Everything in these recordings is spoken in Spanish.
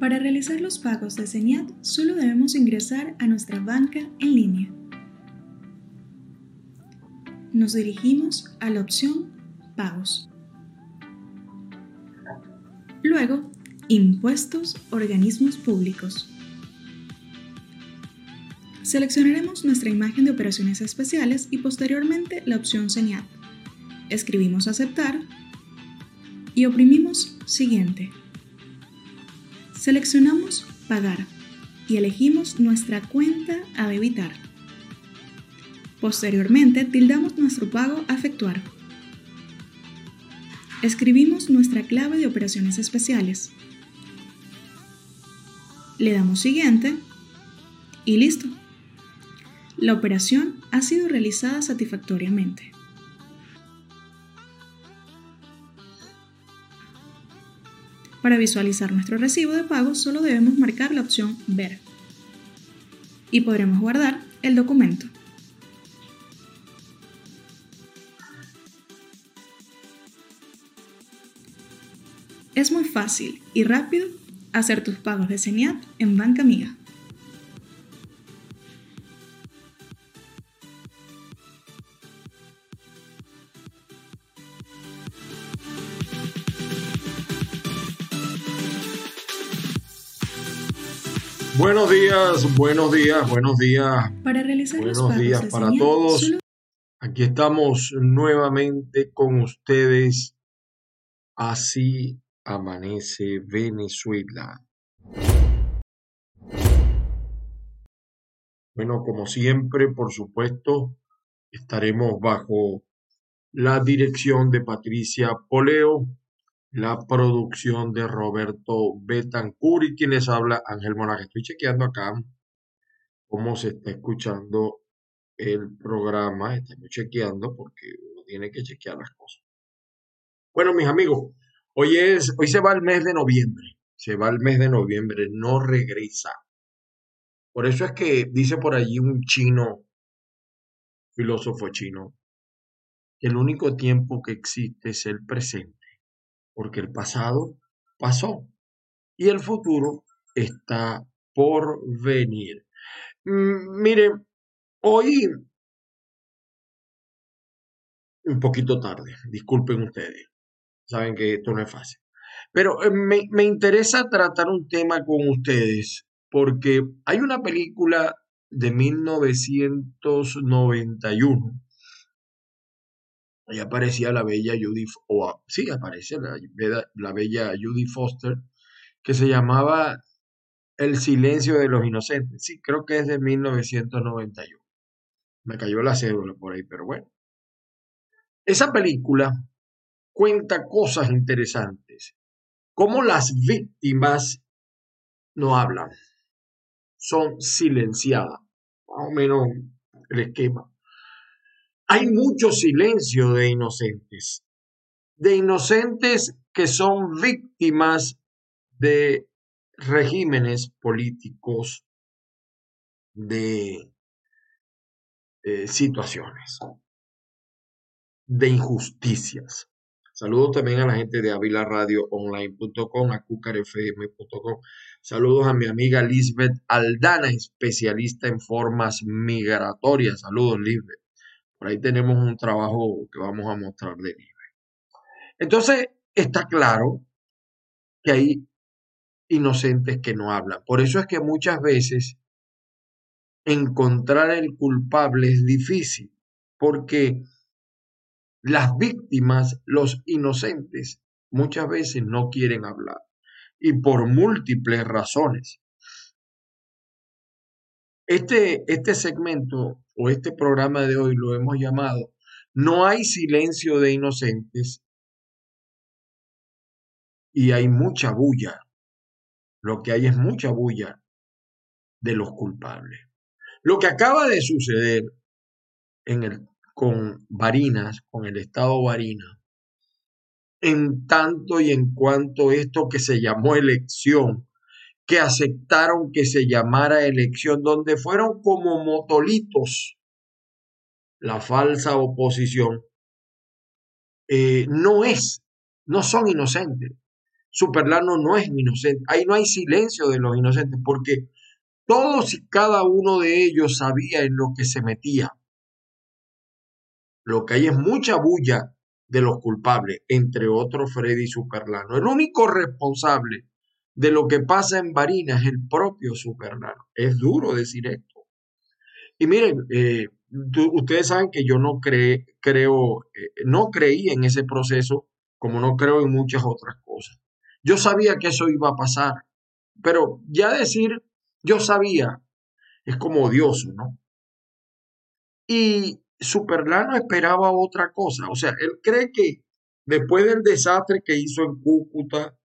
Para realizar los pagos de CENIAT solo debemos ingresar a nuestra banca en línea. Nos dirigimos a la opción Pagos. Luego, Impuestos, organismos públicos. Seleccionaremos nuestra imagen de operaciones especiales y posteriormente la opción CENIAT. Escribimos Aceptar y oprimimos Siguiente. Seleccionamos Pagar y elegimos nuestra cuenta a debitar. Posteriormente, tildamos nuestro pago a efectuar. Escribimos nuestra clave de operaciones especiales le damos siguiente y listo. La operación ha sido realizada satisfactoriamente. Para visualizar nuestro recibo de pago solo debemos marcar la opción Ver y podremos guardar el documento. Es muy fácil y rápido hacer tus pagos de CENIAT en Banca Amiga. Buenos días, buenos días, buenos días. Para realizar buenos los días para todos. solo Aquí estamos nuevamente con ustedes. Así amanece Venezuela. Bueno, como siempre, por supuesto, estaremos bajo la dirección de Patricia Poleo, la producción de Roberto Betancur y quienes habla Ángel Monaje. Estoy chequeando acá cómo se está escuchando el programa. Estamos chequeando porque uno tiene que chequear las cosas. Bueno, mis amigos, hoy es, hoy se va el mes de noviembre. Se va el mes de noviembre, no regresa. Por eso es que dice por allí un chino, filósofo chino, que el único tiempo que existe es el presente, porque el pasado pasó y el futuro está por venir. Mm, mire, hoy un poquito tarde, disculpen ustedes, saben que esto no es fácil. Pero eh, me, me interesa tratar un tema con ustedes porque hay una película de 1991. Ahí aparecía la bella Judy, o sí, aparece la, la bella Judy Foster, que se llamaba El silencio de los inocentes. Sí, creo que es de 1991. Me cayó la cédula por ahí, pero bueno. Esa película cuenta cosas interesantes, cómo las víctimas no hablan, son silenciadas, más o menos el esquema. Hay mucho silencio de inocentes, de inocentes que son víctimas de regímenes políticos, de eh, situaciones, de injusticias. Saludos también a la gente de avilaradioonline.com, a cucarfm.com. Saludos a mi amiga Lisbeth Aldana, especialista en formas migratorias. Saludos, Lisbeth. Por ahí tenemos un trabajo que vamos a mostrar de Lisbeth. Entonces, está claro que hay inocentes que no hablan. Por eso es que muchas veces encontrar el culpable es difícil, porque las víctimas, los inocentes, muchas veces no quieren hablar y por múltiples razones. Este, este segmento o este programa de hoy lo hemos llamado No hay silencio de inocentes y hay mucha bulla. Lo que hay es mucha bulla de los culpables. Lo que acaba de suceder en el, con Barinas, con el estado Barinas, en tanto y en cuanto esto que se llamó elección, que aceptaron que se llamara elección, donde fueron como motolitos la falsa oposición, eh, no es, no son inocentes. Superlano no es inocente. Ahí no hay silencio de los inocentes porque todos y cada uno de ellos sabía en lo que se metía. Lo que hay es mucha bulla de los culpables, entre otros Freddy Superlano. El único responsable de lo que pasa en Barinas el propio Superlano. Es duro decir esto. Y miren, eh, ustedes saben que yo no creo, eh, no creí en ese proceso como no creo en muchas otras cosas. Yo sabía que eso iba a pasar, pero ya decir yo sabía es como odioso, ¿no? Y Superlano esperaba otra cosa, o sea, él cree que después del desastre que hizo en Cúcuta,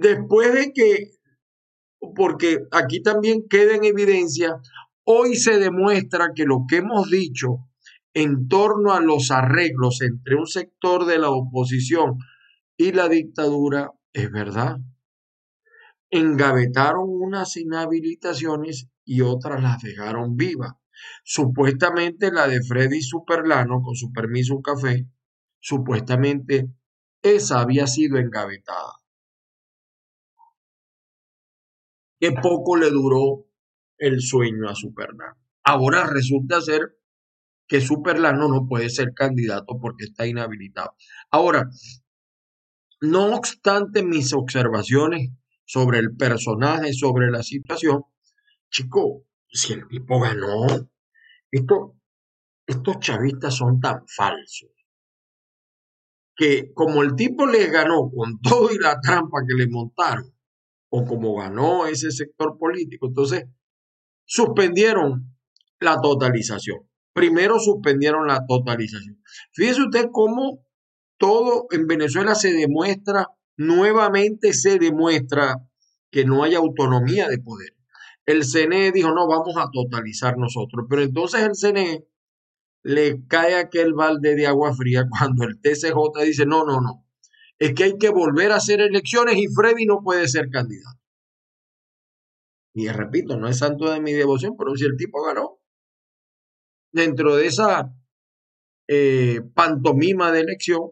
después de que, porque aquí también queda en evidencia Hoy se demuestra que lo que hemos dicho en torno a los arreglos entre un sector de la oposición y la dictadura es verdad. Engavetaron unas inhabilitaciones y otras las dejaron vivas. Supuestamente la de Freddy Superlano, con su permiso un café, supuestamente esa había sido engavetada. Qué poco le duró el sueño a Superlano. Ahora resulta ser que Superlano no puede ser candidato porque está inhabilitado. Ahora, no obstante mis observaciones sobre el personaje, sobre la situación, chico, si el tipo ganó, esto, estos chavistas son tan falsos que como el tipo les ganó con todo y la trampa que le montaron, o como ganó ese sector político, entonces suspendieron la totalización. Primero suspendieron la totalización. Fíjese usted cómo todo en Venezuela se demuestra, nuevamente se demuestra que no hay autonomía de poder. El CNE dijo, no, vamos a totalizar nosotros. Pero entonces el CNE le cae aquel balde de agua fría cuando el TCJ dice, no, no, no. Es que hay que volver a hacer elecciones y Freddy no puede ser candidato. Y repito, no es santo de mi devoción, pero si el tipo ganó, dentro de esa eh, pantomima de elección,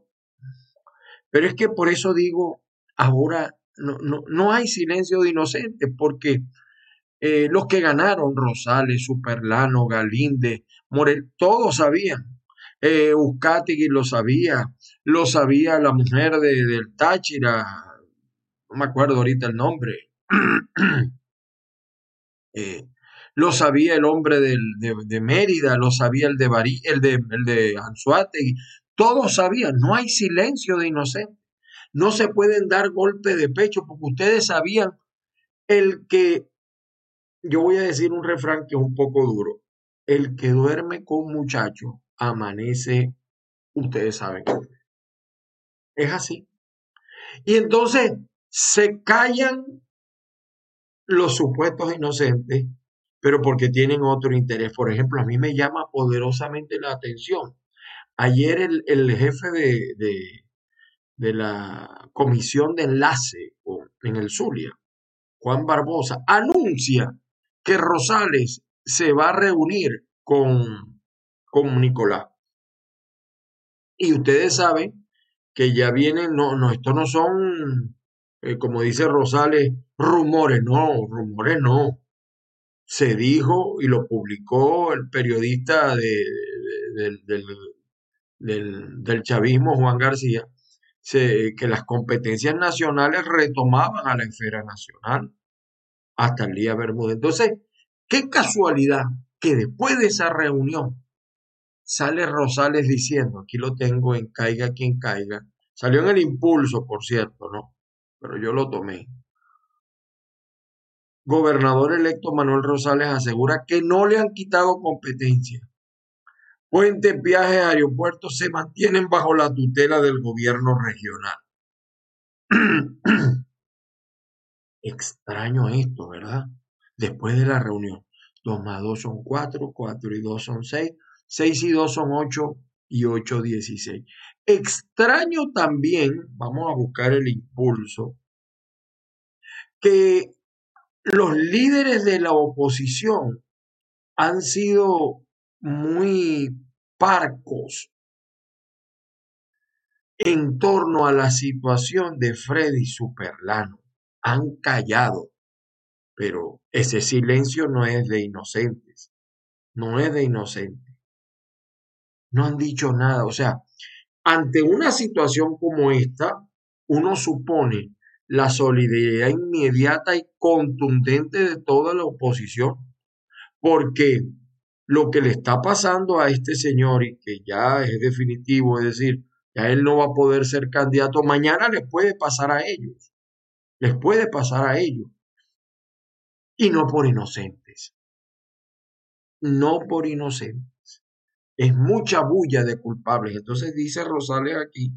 pero es que por eso digo, ahora no, no, no hay silencio de inocentes, porque eh, los que ganaron, Rosales, Superlano, Galinde, Morel, todos sabían. Eh, lo sabía, lo sabía la mujer de, del Táchira, no me acuerdo ahorita el nombre. Eh, lo sabía el hombre de, Mérida, lo sabía el de, Barí, el de, el de todos sabían, no hay silencio de inocente, no se pueden dar golpe de pecho porque ustedes sabían el que, yo voy a decir un refrán que es un poco duro, el que duerme con muchacho amanece, ustedes saben es así. Y entonces se callan los supuestos inocentes, pero porque tienen otro interés. Por ejemplo, a mí me llama poderosamente la atención. Ayer el, jefe de, de, la comisión de enlace en el Zulia, Juan Barbosa, anuncia que Rosales se va a reunir con, con Nicolás. Y ustedes saben que ya vienen, no, no, estos no son eh, como dice Rosales, rumores, no, rumores no. Se dijo y lo publicó el periodista del, chavismo, Juan García, que las competencias nacionales retomaban a la esfera nacional hasta el día Bermúdez. Entonces, qué casualidad que después de esa reunión sale Rosales diciendo, aquí lo tengo en caiga quien caiga, salió en el impulso, por cierto, ¿no? pero yo lo tomé. Gobernador electo Manuel Rosales asegura que no le han quitado competencia. Puentes, viajes, aeropuertos se mantienen bajo la tutela del gobierno regional. Extraño esto, ¿verdad? Después de la reunión. 2 más 2 son 4, 4 y 2 son 6, 6 y 2 son 8 y 8, 16. Extraño también, vamos a buscar el impulso, que los líderes de la oposición han sido muy parcos en torno a la situación de Freddy Superlano. Han callado, pero ese silencio no es de inocentes, no es de inocentes. No han dicho nada, o sea, ante una situación como esta, uno supone la solidaridad inmediata y contundente de toda la oposición, porque lo que le está pasando a este señor y que ya es definitivo, es decir, ya él no va a poder ser candidato, mañana les puede pasar a ellos, les puede pasar a ellos, y no por inocentes, no por inocentes. Es mucha bulla de culpables. Entonces dice Rosales aquí,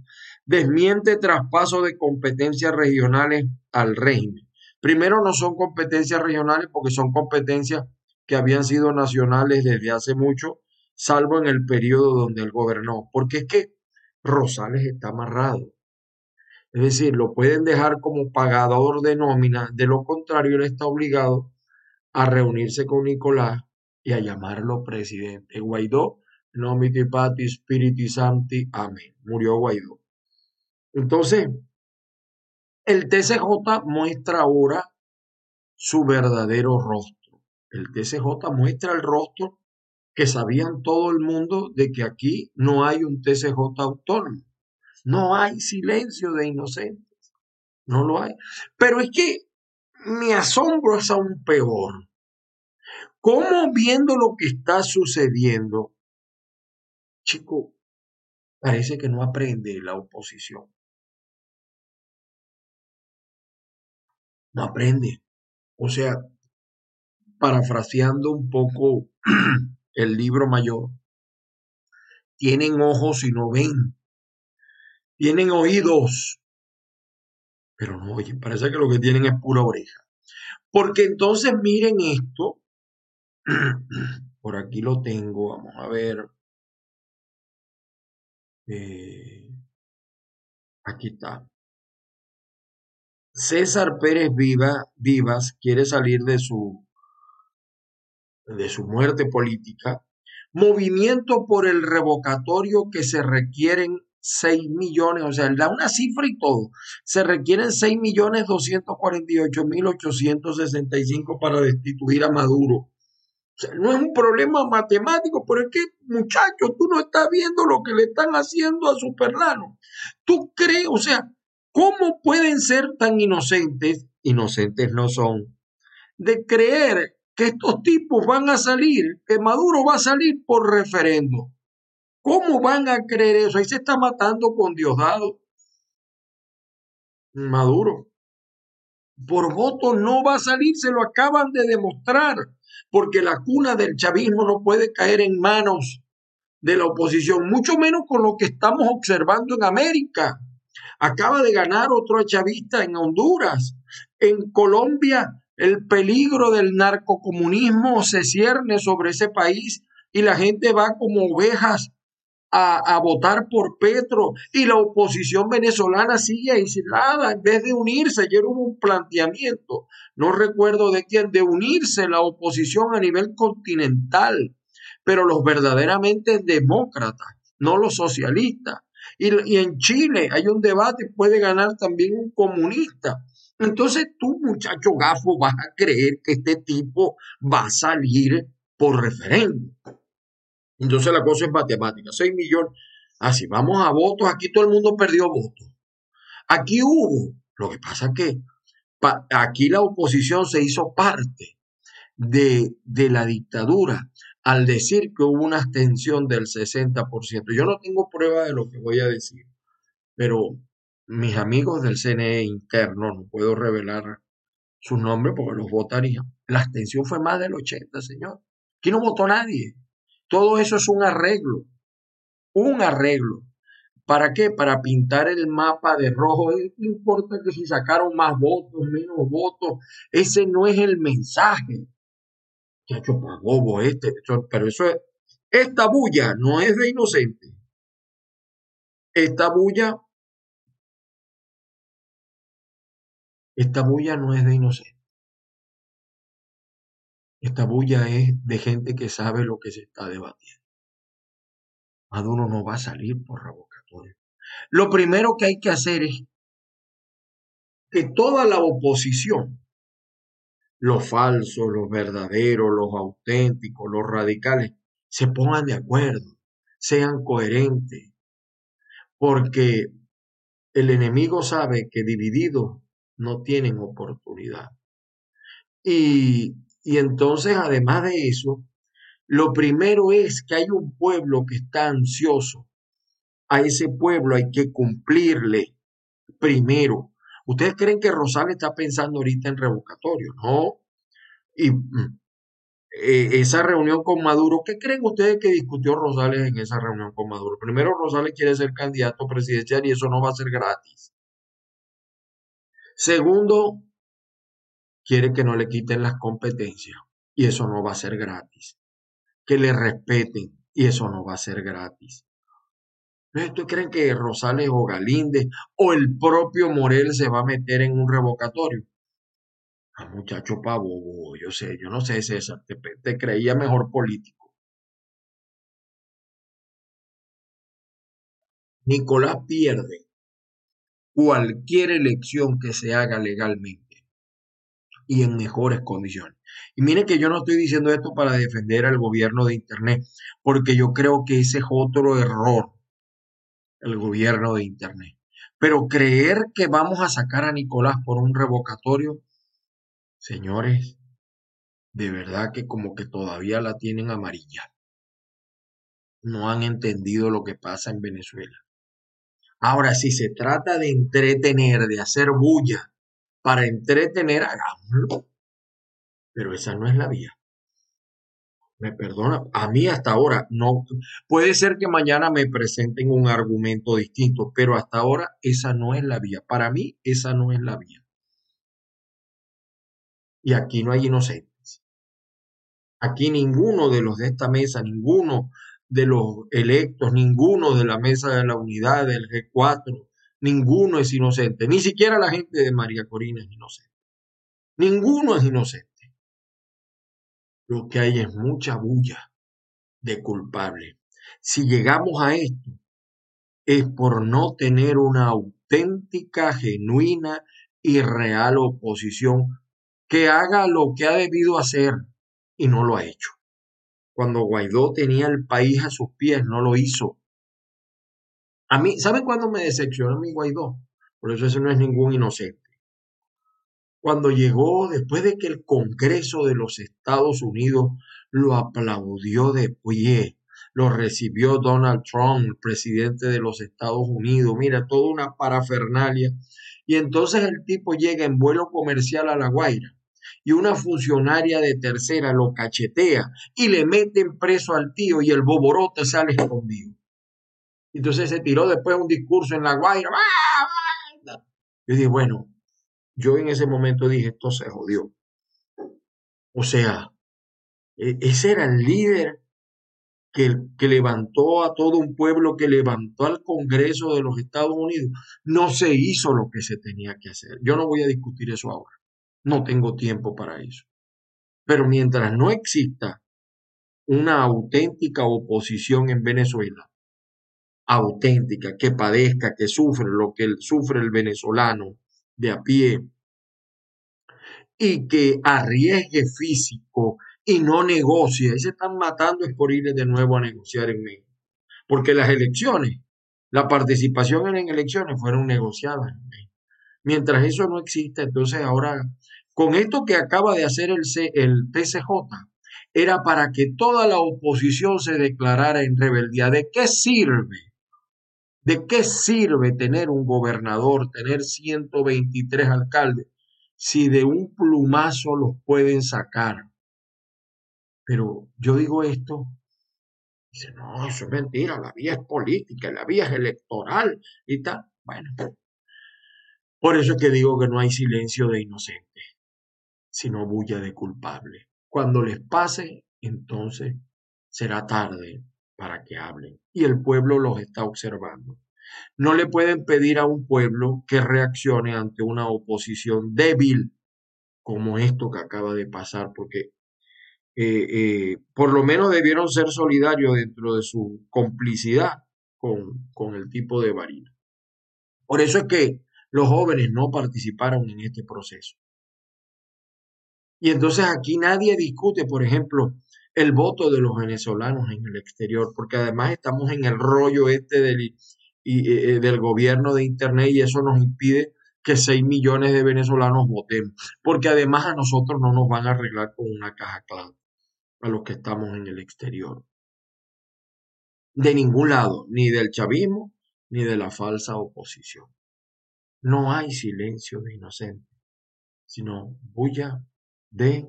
desmiente traspaso de competencias regionales al régimen. Primero no son competencias regionales porque son competencias que habían sido nacionales desde hace mucho, salvo en el periodo donde él gobernó. Porque es que Rosales está amarrado. Es decir, lo pueden dejar como pagador de nómina, de lo contrario, él está obligado a reunirse con Nicolás y a llamarlo presidente. Guaidó, nomiti pati spiriti santi, amén. Murió Guaidó. Entonces, el TCJ muestra ahora su verdadero rostro. El TCJ muestra el rostro que sabían todo el mundo de que aquí no hay un TCJ autónomo. No hay silencio de inocentes. No lo hay. Pero es que mi asombro es aún peor. ¿Cómo viendo lo que está sucediendo, chico, parece que no aprende la oposición? No aprende. O sea, parafraseando un poco el libro mayor, tienen ojos y no ven, tienen oídos, pero no oyen, parece que lo que tienen es pura oreja. Porque entonces miren esto, por aquí lo tengo, vamos a ver. Eh, aquí está. César Pérez Viva, Vivas quiere salir de su de su muerte política, movimiento por el revocatorio que se requieren 6 millones, o sea, da una cifra y todo, se requieren 6 millones 248 mil 865 para destituir a Maduro. O sea, no es un problema matemático, pero es que, muchacho, tú no estás viendo lo que le están haciendo a Superlano. Tú crees, o sea, ¿cómo pueden ser tan inocentes? Inocentes no son. De creer que estos tipos van a salir, que Maduro va a salir por referendo. ¿Cómo van a creer eso? Ahí se está matando con Diosdado. Maduro. Por voto no va a salir, se lo acaban de demostrar, porque la cuna del chavismo no puede caer en manos de la oposición, mucho menos con lo que estamos observando en América. Acaba de ganar otro chavista en Honduras. En Colombia el peligro del narcocomunismo se cierne sobre ese país y la gente va como ovejas a, votar por Petro y la oposición venezolana sigue aislada en vez de unirse. Ayer hubo un planteamiento, no recuerdo de quién, de unirse la oposición a nivel continental, pero los verdaderamente demócratas, no los socialistas. Y, en Chile hay un debate, puede ganar también un comunista entonces tú, muchacho gafo, vas a creer que este tipo va a salir por referéndum. Entonces la cosa es matemática. 6 millones. Así, ah, vamos a votos. Aquí todo el mundo perdió votos. Aquí hubo. Lo que pasa es que aquí la oposición se hizo parte de, de la dictadura al decir que hubo una abstención del 60%. Yo no tengo prueba de lo que voy a decir, pero mis amigos del CNE interno, no puedo revelar su nombre porque los votarían. La abstención fue más del 80, señor. Aquí no votó nadie. Todo eso es un arreglo. Un arreglo. ¿Para qué? Para pintar el mapa de rojo. No importa que si sacaron más votos, menos votos. Ese no es el mensaje. Chacho, pagobo este. Pero eso es. Esta bulla no es de inocente. Esta bulla Esta bulla no es de inocente. Esta bulla es de gente que sabe lo que se está debatiendo. Maduro no va a salir por revocatorio. Lo primero que hay que hacer es que toda la oposición, los falsos, los verdaderos, los auténticos, los radicales, se pongan de acuerdo, sean coherentes, porque el enemigo sabe que divididos no tienen oportunidad. Y, y entonces, además de eso, lo primero es que hay un pueblo que está ansioso. A ese pueblo hay que cumplirle primero. ¿Ustedes creen que Rosales está pensando ahorita en revocatorio? No. Y mm, eh, esa reunión con Maduro, ¿qué creen ustedes que discutió Rosales en esa reunión con Maduro? Primero, Rosales quiere ser candidato presidencial y eso no va a ser gratis. Segundo, quiere que no le quiten las competencias y eso no va a ser gratis. Que le respeten y eso no va a ser gratis. ¿Ustedes creen que Rosales o Galíndez o el propio Morel se va a meter en un revocatorio? Ah, muchacho pavo, yo sé, yo no sé, César, te, te creía mejor político. Nicolás pierde cualquier elección que se haga legalmente y en mejores condiciones. Y mire que yo no estoy diciendo esto para defender al gobierno de Internet, porque yo creo que ese es otro error, el gobierno de Internet. Pero creer que vamos a sacar a Nicolás por un revocatorio Señores, de verdad que como que todavía la tienen amarilla. No han entendido lo que pasa en Venezuela. Ahora, si se trata de entretener, de hacer bulla para entretener, hagámoslo. Pero esa no es la vía. Me perdona, a mí hasta ahora no. Puede ser que mañana me presenten un argumento distinto, pero hasta ahora esa no es la vía. Para mí, esa no es la vía. Y aquí no hay inocentes. Aquí ninguno de los de esta mesa, ninguno de los electos, ninguno de la mesa de la unidad del G4, ninguno es inocente. Ni siquiera la gente de María Corina es inocente. Ninguno es inocente. Lo que hay es mucha bulla de culpable. Si llegamos a esto, es por no tener una auténtica, genuina y real oposición que haga lo que ha debido hacer y no lo ha hecho. Cuando Guaidó tenía el país a sus pies, no lo hizo. A mí, ¿saben cuándo me decepcionó mi Guaidó? Por eso ese no es ningún inocente. Cuando llegó, después de que el Congreso de los Estados Unidos lo aplaudió de pie, lo recibió Donald Trump, presidente de los Estados Unidos, mira, toda una parafernalia. Y entonces el tipo llega en vuelo comercial a La Guaira y una funcionaria de tercera lo cachetea y le meten preso al tío y el boborote sale escondido. Entonces se tiró después un discurso en La Guaira. Yo dije, bueno, yo en ese momento dije, esto se jodió. O sea, e-, ese era el líder que, que, levantó a todo un pueblo, que levantó al Congreso de los Estados Unidos. No se hizo lo que se tenía que hacer. Yo no voy a discutir eso ahora. No tengo tiempo para eso. Pero mientras no exista una auténtica oposición en Venezuela, auténtica, que padezca, que sufre lo que sufre el venezolano de a pie, y que arriesgue físico y no negocie. Ahí se están matando es por ir de nuevo a negociar en México. Porque las elecciones, la participación en elecciones fueron negociadas en México. Mientras eso no existe, entonces ahora con esto que acaba de hacer el, el PCJ, era para que toda la oposición se declarara en rebeldía. ¿De qué sirve? ¿De qué sirve tener un gobernador, tener 123 alcaldes, si de un plumazo los pueden sacar? Pero yo digo esto, dice, no, eso es mentira, la vía es política, la vía es electoral y tal. Bueno, por eso es que digo que no hay silencio de inocentes sino bulla de culpable. Cuando les pase, entonces será tarde para que hablen. Y el pueblo los está observando. No le pueden pedir a un pueblo que reaccione ante una oposición débil como esto que acaba de pasar, porque eh, eh, por lo menos debieron ser solidarios dentro de su complicidad con, con el tipo de varina. Por eso es que los jóvenes no participaron en este proceso. Y entonces aquí nadie discute, por ejemplo, el voto de los venezolanos en el exterior, porque además estamos en el rollo este del, y, eh, del gobierno de Internet y eso nos impide que 6 millones de venezolanos votemos, porque además a nosotros no nos van a arreglar con una caja clave, a los que estamos en el exterior. De ningún lado, ni del chavismo, ni de la falsa oposición. No hay silencio de inocente, sino bulla de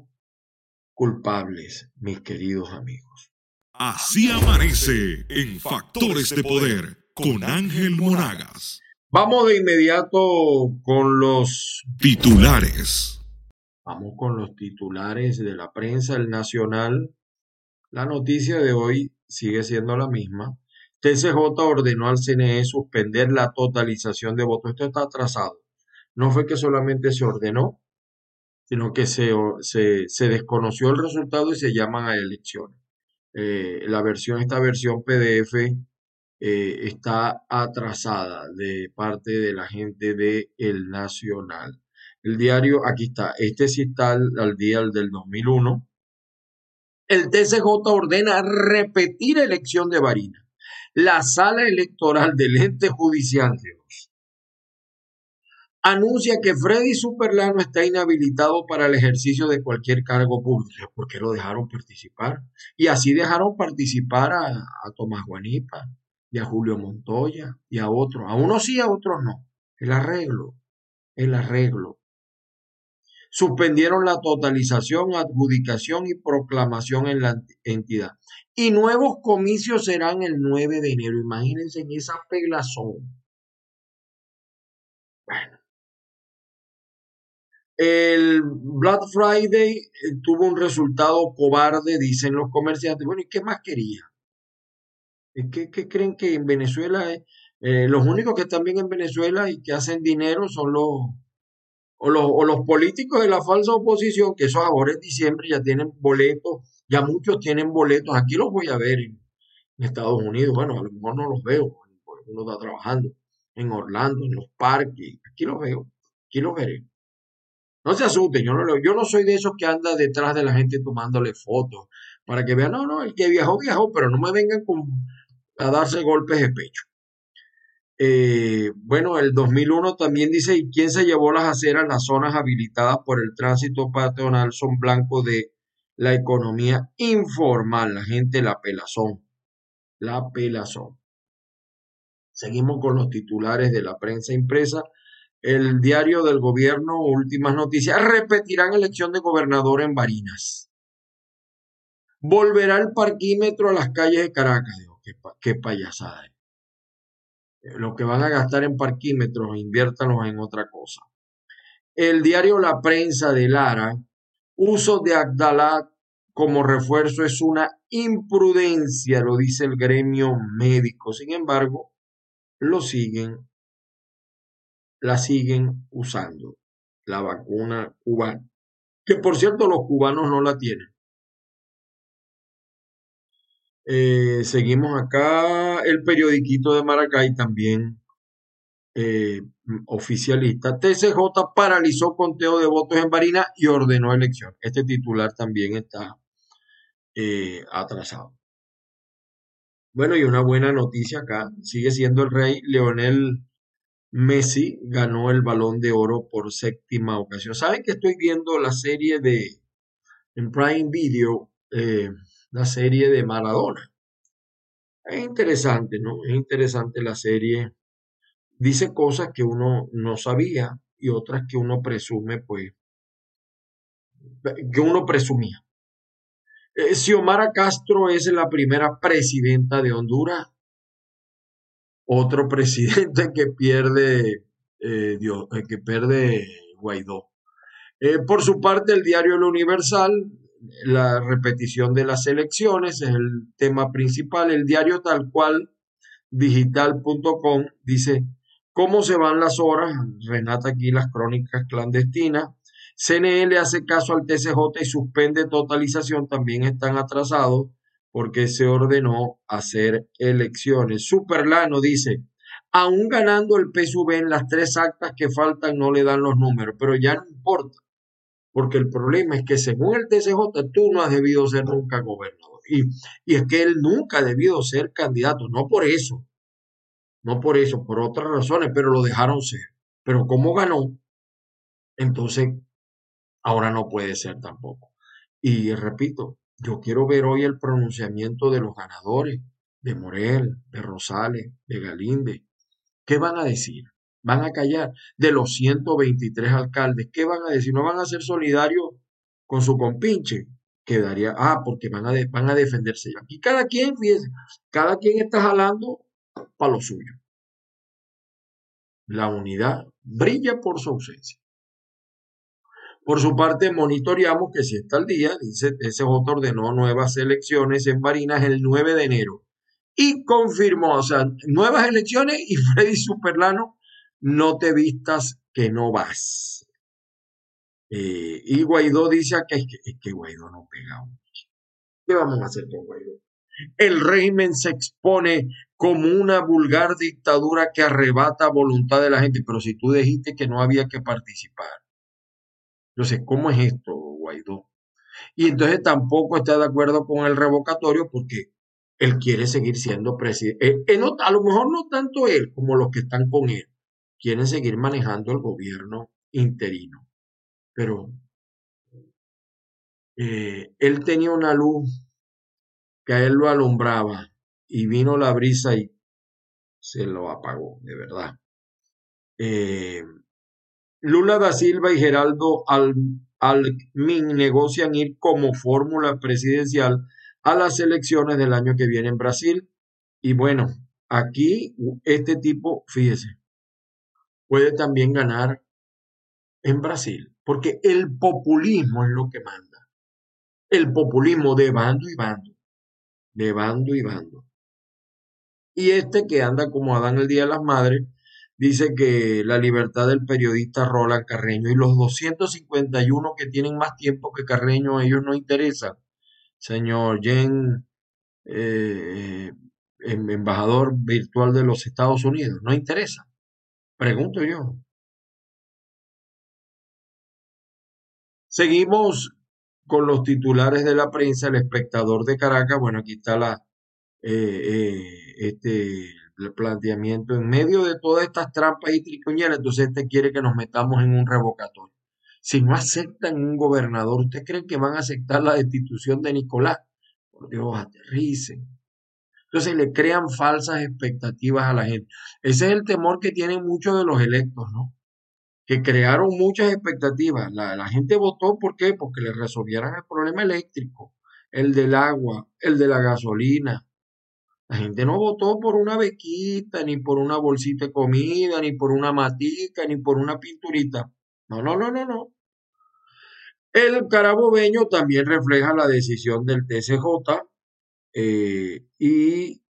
culpables, mis queridos amigos. Así amanece en Factores de Poder con Ángel Moragas. Vamos de inmediato con los titulares. Vamos con los titulares de la prensa, el Nacional. La noticia de hoy sigue siendo la misma. TCJ ordenó al CNE suspender la totalización de votos. Esto está atrasado. No fue que solamente se ordenó, sino que se, se, desconoció el resultado y se llaman a elecciones. Eh, la versión, esta versión PDF eh, está atrasada de parte de la gente de El Nacional. El diario, aquí está, este sí está al, día del 2001. El TCJ ordena repetir elección de Varina. La sala electoral del ente judicial anuncia que Freddy Superlano está inhabilitado para el ejercicio de cualquier cargo público. ¿Por qué lo dejaron participar? Y así dejaron participar a, a Tomás Guanipa, y a Julio Montoya y a otros. A unos sí, a otros no. El arreglo, el arreglo. Suspendieron la totalización, adjudicación y proclamación en la entidad. Y nuevos comicios serán el 9 de enero. Imagínense en esa pelazón. El Black Friday eh, tuvo un resultado cobarde, dicen los comerciantes. Bueno, ¿y qué más quería? ¿Qué, creen que en Venezuela, eh, los únicos que están bien en Venezuela y que hacen dinero son los o, los, o los políticos de la falsa oposición, que esos ahora en diciembre ya tienen boletos, ya muchos tienen boletos, aquí los voy a ver en, Estados Unidos, bueno, a lo mejor no los veo, uno está trabajando en Orlando, en los parques, aquí los veo, aquí los veré. No se asusten, yo no, soy de esos que anda detrás de la gente tomándole fotos para que vean, no, no, el que viajó, viajó, pero no me vengan con a darse golpes de pecho. Eh, bueno, el 2001 también dice, ¿y quién se llevó las aceras? Las zonas habilitadas por el tránsito patronal son blancos de la economía informal, la gente la pelazón, la pelazón. Seguimos con los titulares de la prensa impresa. El diario del gobierno, últimas noticias, repetirán elección de gobernador en Barinas. Volverá el parquímetro a las calles de Caracas qué, payasada. Eh, lo que van a gastar en parquímetros, inviértanlos en otra cosa. El diario La Prensa de Lara, uso de Agdalat como refuerzo es una imprudencia, lo dice el gremio médico. Sin embargo, lo siguen, la siguen usando, la vacuna cubana, que por cierto los cubanos no la tienen. Eh, seguimos acá. El periodiquito de Maracay también eh, oficialista. TCJ paralizó conteo de votos en Barina y ordenó elección. Este titular también está eh, atrasado. Bueno, y una buena noticia acá. Sigue siendo el rey Leonel Messi. Ganó el balón de oro por séptima ocasión. ¿Saben que estoy viendo la serie de en Prime Video? la serie de Maradona. Es interesante, ¿no? Es interesante la serie. Dice cosas que uno no sabía y otras que uno presume, pues, que uno presumía. Eh, Xiomara Castro es la primera presidenta de Honduras, otro presidente que pierde, eh, Dios, eh, que pierde Guaidó. por su parte, el diario El Universal la repetición de las elecciones es el tema principal. El diario tal cual digital.com dice cómo se van las horas. Renata aquí las crónicas clandestinas. CNL hace caso al TCJ y suspende totalización. También están atrasados porque se ordenó hacer elecciones. Superlano dice, Aún ganando el PSV en las tres actas que faltan no le dan los números, pero ya no importa, porque el problema es que según el TCJ tú no has debido ser nunca gobernador. Y, y es que él nunca ha debido ser candidato, no por eso, no por eso, por otras razones, pero lo dejaron ser. Pero como ganó, entonces ahora no puede ser tampoco. Y repito, yo quiero ver hoy el pronunciamiento de los ganadores, de Morel, de Rosales, de Galinde. ¿Qué van a decir? ¿Van a callar? De los 123 alcaldes, ¿qué van a decir? ¿No van a ser solidarios con su compinche? Quedaría, ah, porque van a, van a defenderse. Aquí cada quien, fíjense, cada quien está jalando para lo suyo. La unidad brilla por su ausencia. Por su parte, monitoreamos que si está al día, dice TCJ ordenó nuevas elecciones en Barinas el 9 de enero y confirmó, o sea, nuevas elecciones y Freddy Superlano, no te vistas que no vas. Eh, y Guaidó dice que es, que Guaidó no pega. ¿Qué vamos a hacer con Guaidó? El régimen se expone como una vulgar dictadura que arrebata voluntad de la gente, pero si tú dijiste que no había que participar entonces, ¿cómo es esto, Guaidó? Y entonces tampoco está de acuerdo con el revocatorio porque él quiere seguir siendo presidente. Eh, eh, a lo mejor no tanto él como los que están con él. Quieren seguir manejando el gobierno interino. Pero eh, él tenía una luz que a él lo alumbraba y vino la brisa y se lo apagó, de verdad. Lula da Silva y Geraldo Almin negocian ir como fórmula presidencial a las elecciones del año que viene en Brasil. Y bueno, aquí este tipo, fíjese, puede también ganar en Brasil, porque el populismo es lo que manda. El populismo de bando y bando, de bando y bando. Y este que anda como Adán el Día de las Madres, dice que la libertad del periodista Roland Carreño y los 251 que tienen más tiempo que Carreño, ellos no interesan. Señor Jen, eh, em, embajador virtual de los Estados Unidos, no interesa. Pregunto yo. Seguimos con los titulares de la prensa, el espectador de Caracas, bueno, aquí está la, eh, eh, este, el planteamiento en medio de todas estas trampas y tricoñeras, entonces este quiere que nos metamos en un revocatorio. Si no aceptan un gobernador, ¿usted cree que van a aceptar la destitución de Nicolás? Por Dios, aterricen. Entonces le crean falsas expectativas a la gente. Ese es el temor que tienen muchos de los electos, ¿no? Que crearon muchas expectativas. La, la gente votó, ¿por qué? Porque le resolvieran el problema eléctrico, el del agua, el de la gasolina, la gente no votó por una bequita, ni por una bolsita de comida, ni por una matica, ni por una pinturita. No, no, no, no, no. El carabobeño también refleja la decisión del TCJ eh, y,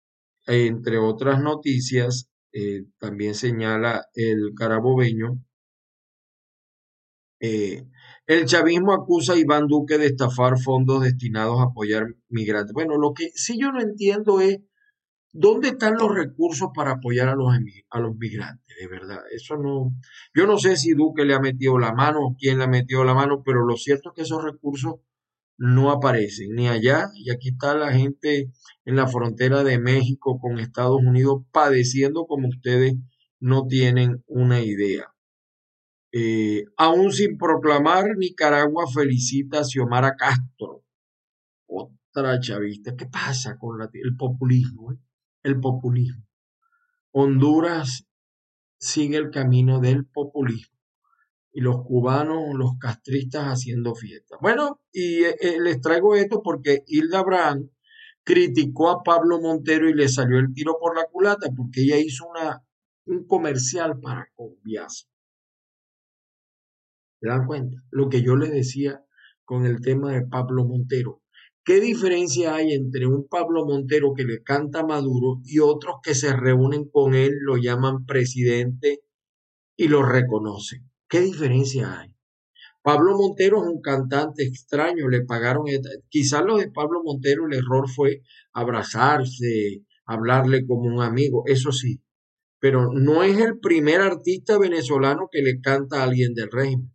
entre otras noticias, eh, también señala el carabobeño. Eh, el chavismo acusa a Iván Duque de estafar fondos destinados a apoyar migrantes. Bueno, lo que sí yo no entiendo es ¿Dónde están los recursos para apoyar a los, a los migrantes? De verdad, eso no. Yo no sé si Duque le ha metido la mano o quién le ha metido la mano, pero lo cierto es que esos recursos no aparecen ni allá. Y aquí está la gente en la frontera de México con Estados Unidos padeciendo como ustedes no tienen una idea. Eh, aún sin proclamar, Nicaragua felicita a Xiomara Castro, otra chavista. ¿Qué pasa con el populismo? Eh? El populismo. Honduras sigue el camino del populismo y los cubanos, los castristas haciendo fiesta. Bueno, y eh, eh, les traigo esto porque Hilda Brand criticó a Pablo Montero y le salió el tiro por la culata porque ella hizo una, un comercial para Conviasa. ¿Se dan cuenta? Lo que yo les decía con el tema de Pablo Montero. ¿Qué diferencia hay entre un Pablo Montero que le canta Maduro y otros que se reúnen con él, lo llaman presidente y lo reconocen? ¿Qué diferencia hay? Pablo Montero es un cantante extraño, le pagaron, quizás lo de Pablo Montero el error fue abrazarse, hablarle como un amigo, eso sí, pero no es el primer artista venezolano que le canta a alguien del régimen.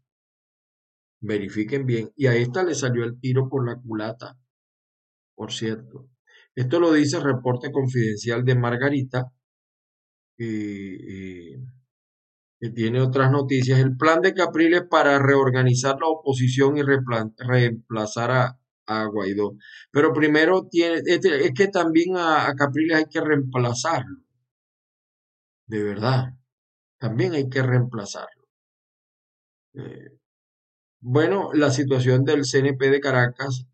Verifiquen bien. Y a esta le salió el tiro por la culata, por cierto. Esto lo dice el reporte confidencial de Margarita, que tiene otras noticias. El plan de Capriles para reorganizar la oposición y reemplazar a, Guaidó. Pero primero tiene, este, es que también a, Capriles hay que reemplazarlo. De verdad. También hay que reemplazarlo. Eh, bueno, la situación del CNP de Caracas,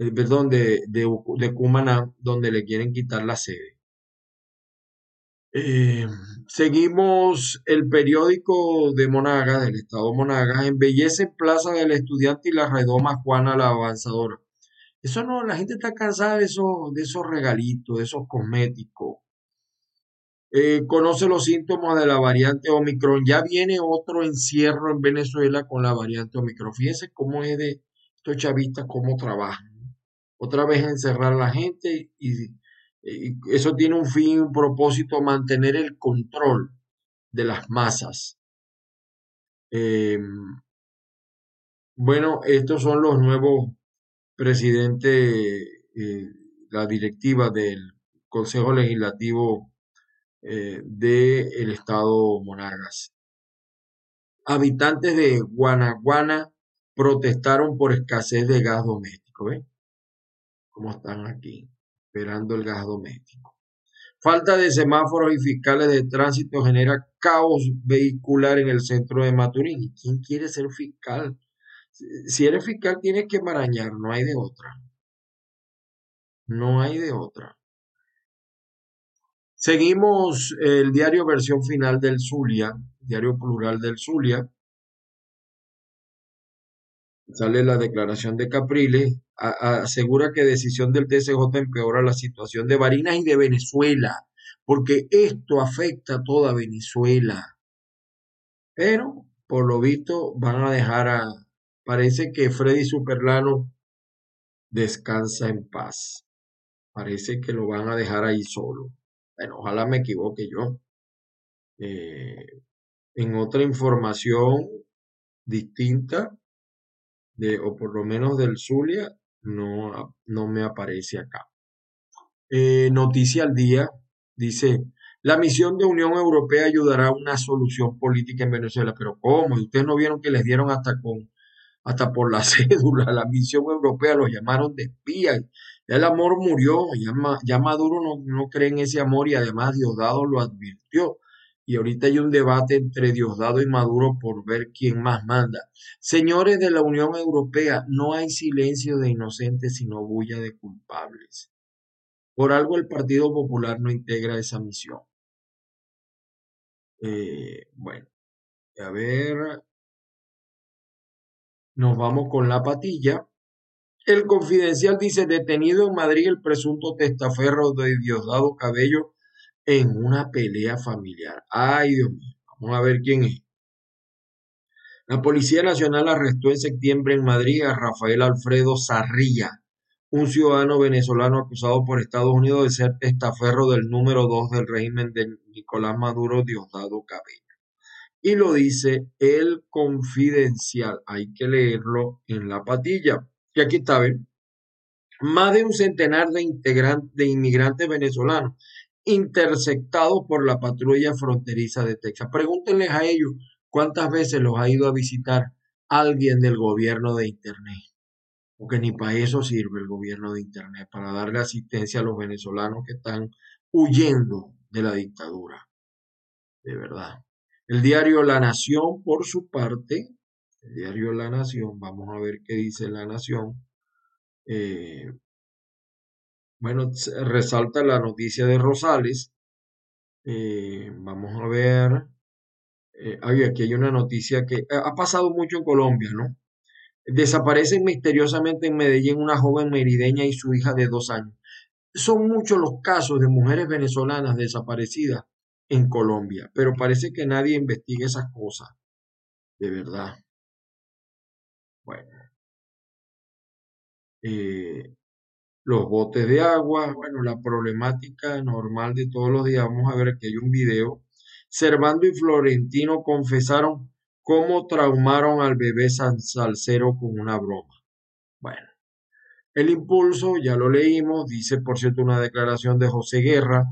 eh, perdón, de, de, Cumaná, donde le quieren quitar la sede. Eh, seguimos el periódico de Monagas, del estado Monagas, embellece Plaza del Estudiante y la redoma Juana la Avanzadora. Eso no, la gente está cansada de esos, de esos regalitos, de esos cosméticos. Eh, conoce los síntomas de la variante Omicron. Ya viene otro encierro en Venezuela con la variante Omicron. Fíjense cómo es de estos chavistas, cómo trabajan. Otra vez encerrar a la gente y, eso tiene un fin, un propósito, mantener el control de las masas. Em, bueno, estos son los nuevos presidentes, eh, la directiva del Consejo Legislativo eh, del estado Monagas. Habitantes de Guanaguana protestaron por escasez de gas doméstico. ¿Ven? ¿Cómo están aquí? Esperando el gas doméstico. Falta de semáforos y fiscales de tránsito genera caos vehicular en el centro de Maturín. quién quiere ser fiscal? Si eres fiscal tienes que marañar, no hay de otra. No hay de otra. Seguimos el diario versión final del Zulia, diario plural del Zulia. Sale la declaración de Capriles, asegura que decisión del TCJ empeora la situación de Barinas y de Venezuela, porque esto afecta a toda Venezuela. Pero, por lo visto, van a dejar a... Parece que Freddy Superlano descansa en paz. Parece que lo van a dejar ahí solo. Bueno, ojalá me equivoque yo. Eh, en otra información distinta, de, o por lo menos del Zulia, no, no me aparece acá. Eh, noticia al día, dice, la misión de Unión Europea ayudará a una solución política en Venezuela. Pero ¿cómo? ¿Y ustedes no vieron que les dieron hasta con hasta por la cédula, la misión europea los llamaron de espías el amor murió, ya, Maduro no, no, cree en ese amor y además Diosdado lo advirtió. Y ahorita hay un debate entre Diosdado y Maduro por ver quién más manda. Señores de la Unión Europea, no hay silencio de inocentes sino bulla de culpables. Por algo el Partido Popular no integra esa misión. Eh, bueno, a ver, nos vamos con la patilla. El Confidencial dice, detenido en Madrid el presunto testaferro de Diosdado Cabello en una pelea familiar. Ay, Dios mío, vamos a ver quién es. La Policía Nacional arrestó en septiembre en Madrid a Rafael Alfredo Zarrilla, un ciudadano venezolano acusado por Estados Unidos de ser testaferro del número 2 del régimen de Nicolás Maduro Diosdado Cabello. Y lo dice el Confidencial. Hay que leerlo en la patilla. Y aquí está, ¿ven? Más de un centenar de, de inmigrantes venezolanos interceptados por la patrulla fronteriza de Texas. Pregúntenles a ellos cuántas veces los ha ido a visitar alguien del gobierno de Internet. Porque ni para eso sirve el gobierno de Internet, para darle asistencia a los venezolanos que están huyendo de la dictadura. De verdad. El diario La Nación, por su parte, el diario La Nación, vamos a ver qué dice La Nación. Eh, bueno, resalta la noticia de Rosales. Eh, vamos a ver. Eh, aquí hay una noticia que ha pasado mucho en Colombia, ¿no? Desaparecen misteriosamente en Medellín una joven merideña y su hija de dos años. Son muchos los casos de mujeres venezolanas desaparecidas en Colombia, pero parece que nadie investiga esas cosas, de verdad. Bueno. Eh, los botes de agua, bueno, la problemática normal de todos los días. Vamos a ver que hay un video. Servando y Florentino confesaron cómo traumaron al bebé San Salcero con una broma. Bueno, el impulso, ya lo leímos, dice por cierto una declaración de José Guerra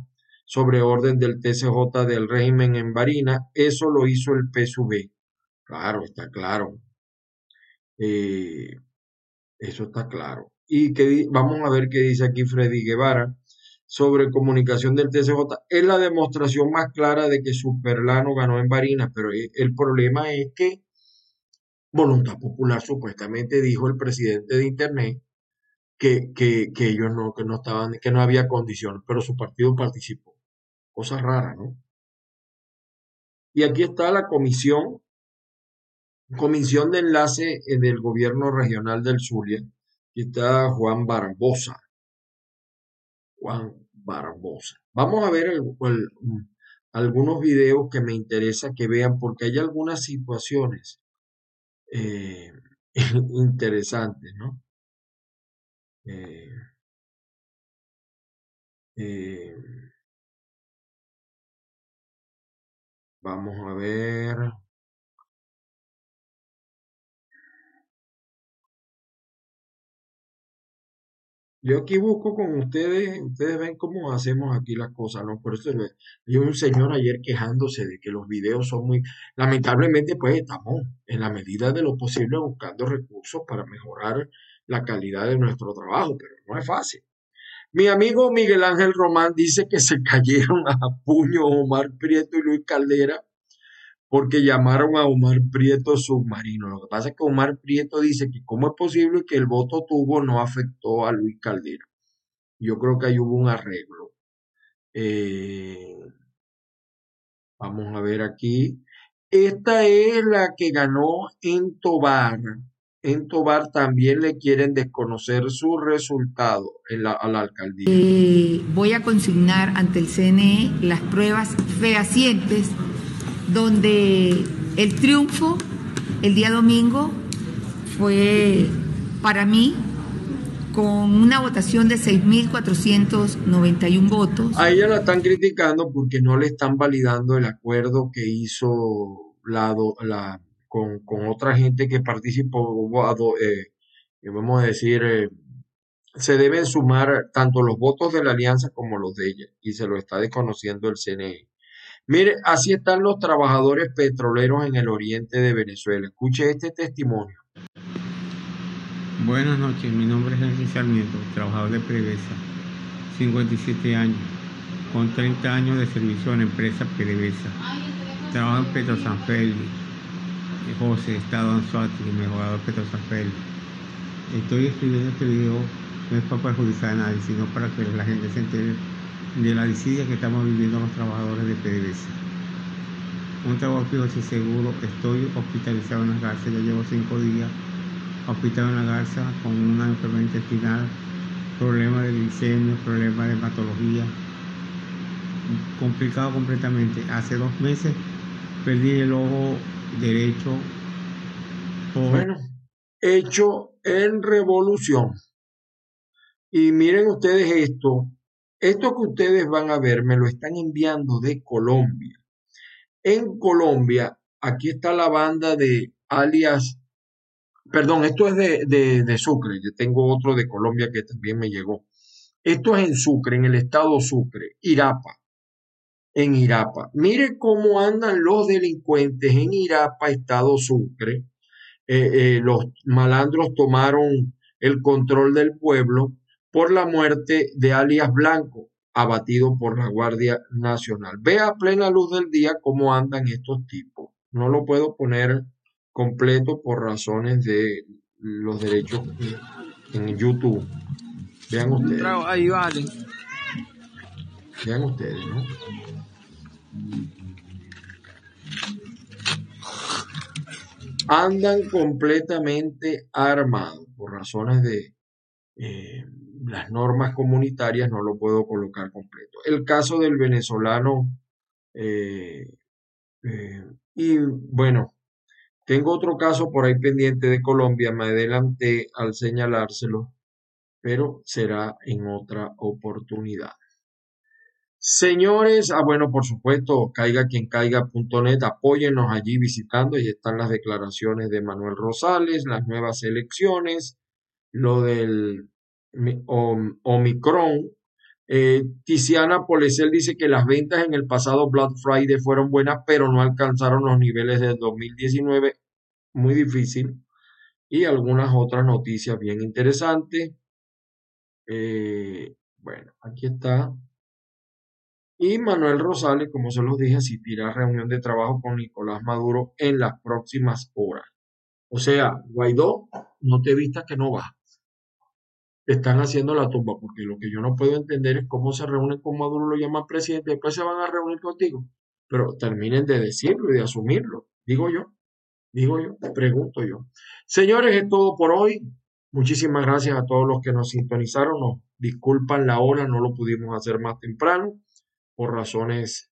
sobre orden del TCJ del régimen en Barina, eso lo hizo el PSV. Claro, está claro. Eh, eso está claro. Y que vamos a ver qué dice aquí Freddy Guevara sobre comunicación del TCJ. Es la demostración más clara de que Superlano ganó en Barinas, pero e, el problema es que Voluntad Popular supuestamente dijo el presidente de Internet que, que, ellos no, que no estaban, que no había condiciones, pero su partido participó. Cosa rara, ¿no? Y aquí está la comisión Comisión de Enlace del Gobierno Regional del Zulia. Está Juan Barbosa. Juan Barbosa. Vamos a ver algunos videos que me interesa que vean porque hay algunas situaciones eh, interesantes, ¿no? Eh, eh, vamos a ver. Yo aquí busco con ustedes, ustedes ven cómo hacemos aquí las cosas, ¿no? Por eso hay un señor ayer quejándose de que los videos son muy, lamentablemente pues estamos en la medida de lo posible buscando recursos para mejorar la calidad de nuestro trabajo, pero no es fácil. Mi amigo Miguel Ángel Román dice que se cayeron a puño Omar Prieto y Luis Caldera porque llamaron a Omar Prieto submarino. Lo que pasa es que Omar Prieto dice que cómo es posible que el voto tuvo no afectó a Luis Caldera. Yo creo que ahí hubo un arreglo. Eh, vamos a ver aquí. Esta es la que ganó en Tobar. En Tobar también le quieren desconocer su resultado en la, a la alcaldía. Eh, voy a consignar ante el CNE las pruebas fehacientes donde el triunfo el día domingo fue para mí con una votación de 6.491 votos. A ella la están criticando porque no le están validando el acuerdo que hizo la, la con, otra gente que participó, eh, vamos a decir, eh, se deben sumar tanto los votos de la alianza como los de ella, y se lo está desconociendo el CNE. Mire, así están los trabajadores petroleros en el oriente de Venezuela. Escuche este testimonio. Buenas noches, mi nombre es Henry Sarmiento, trabajador de PDVSA, 57 años, con 30 años de servicio en la empresa PDVSA. Trabajo en Petro San Félix, José, Estado Anzuati, mejorador Petro San Félix. Estoy escribiendo este video no es para perjudicar a nadie, sino para que la gente se entere de la disidia que estamos viviendo los trabajadores de PDVSA. Un trabajo fijo seguro, estoy hospitalizado en la Garza, ya llevo cinco días hospitalizado en la Garza con una enfermedad intestinal, problemas de glicemia, problemas de hematología, complicado completamente. Hace dos meses perdí el ojo derecho Bueno, hecho en revolución. Y miren ustedes esto, esto que ustedes van a ver me lo están enviando de Colombia. En Colombia, aquí está la banda de alias, perdón, esto es de, de, Sucre, yo tengo otro de Colombia que también me llegó. Esto es en Sucre, en el estado Sucre, Irapa, en Irapa. Mire cómo andan los delincuentes en Irapa, estado Sucre. Eh, eh, los malandros tomaron el control del pueblo por la muerte de alias Blanco, abatido por la Guardia Nacional. Ve a plena luz del día cómo andan estos tipos. No lo puedo poner completo por razones de los derechos en YouTube. Vean ustedes. Ahí vale. Vean ustedes, ¿no? Andan completamente armados por razones de eh, las normas comunitarias no lo puedo colocar completo. El caso del venezolano, eh, eh, y bueno, tengo otro caso por ahí pendiente de Colombia, me adelanté al señalárselo, pero será en otra oportunidad. Señores, ah, bueno, por supuesto, caiga quien caiga.net, apóyennos allí visitando, y están las declaraciones de Manuel Rosales, las nuevas elecciones, lo del Omicron. Eh, Tiziana Polesel dice que las ventas en el pasado Black Friday fueron buenas, pero no alcanzaron los niveles del 2019. Muy difícil. Y algunas otras noticias bien interesantes. Eh, bueno, aquí está y Manuel Rosales, como se los dije, asistirá a reunión de trabajo con Nicolás Maduro en las próximas horas. O sea, Guaidó, no te vistas que no va. Están haciendo la tumba, porque lo que yo no puedo entender es cómo se reúnen con Maduro, lo llaman presidente, después se van a reunir contigo. Pero terminen de decirlo y de asumirlo, digo yo, digo yo, pregunto yo. Señores, es todo por hoy. Muchísimas gracias a todos los que nos sintonizaron. Nos disculpan la hora, no lo pudimos hacer más temprano por razones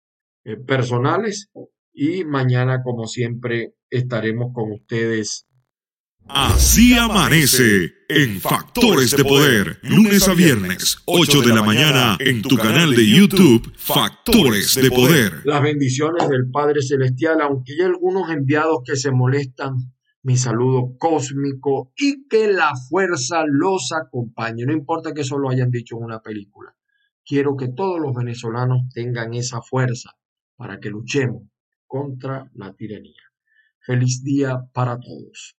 eh, personales y mañana como siempre estaremos con ustedes. Así amanece en Factores de Poder, lunes a viernes, 8 de la mañana, en tu canal de YouTube, Factores de Poder. Las bendiciones del Padre Celestial, aunque hay algunos enviados que se molestan, mi saludo cósmico y que la fuerza los acompañe. No importa que eso lo hayan dicho en una película. Quiero que todos los venezolanos tengan esa fuerza para que luchemos contra la tiranía. Feliz día para todos.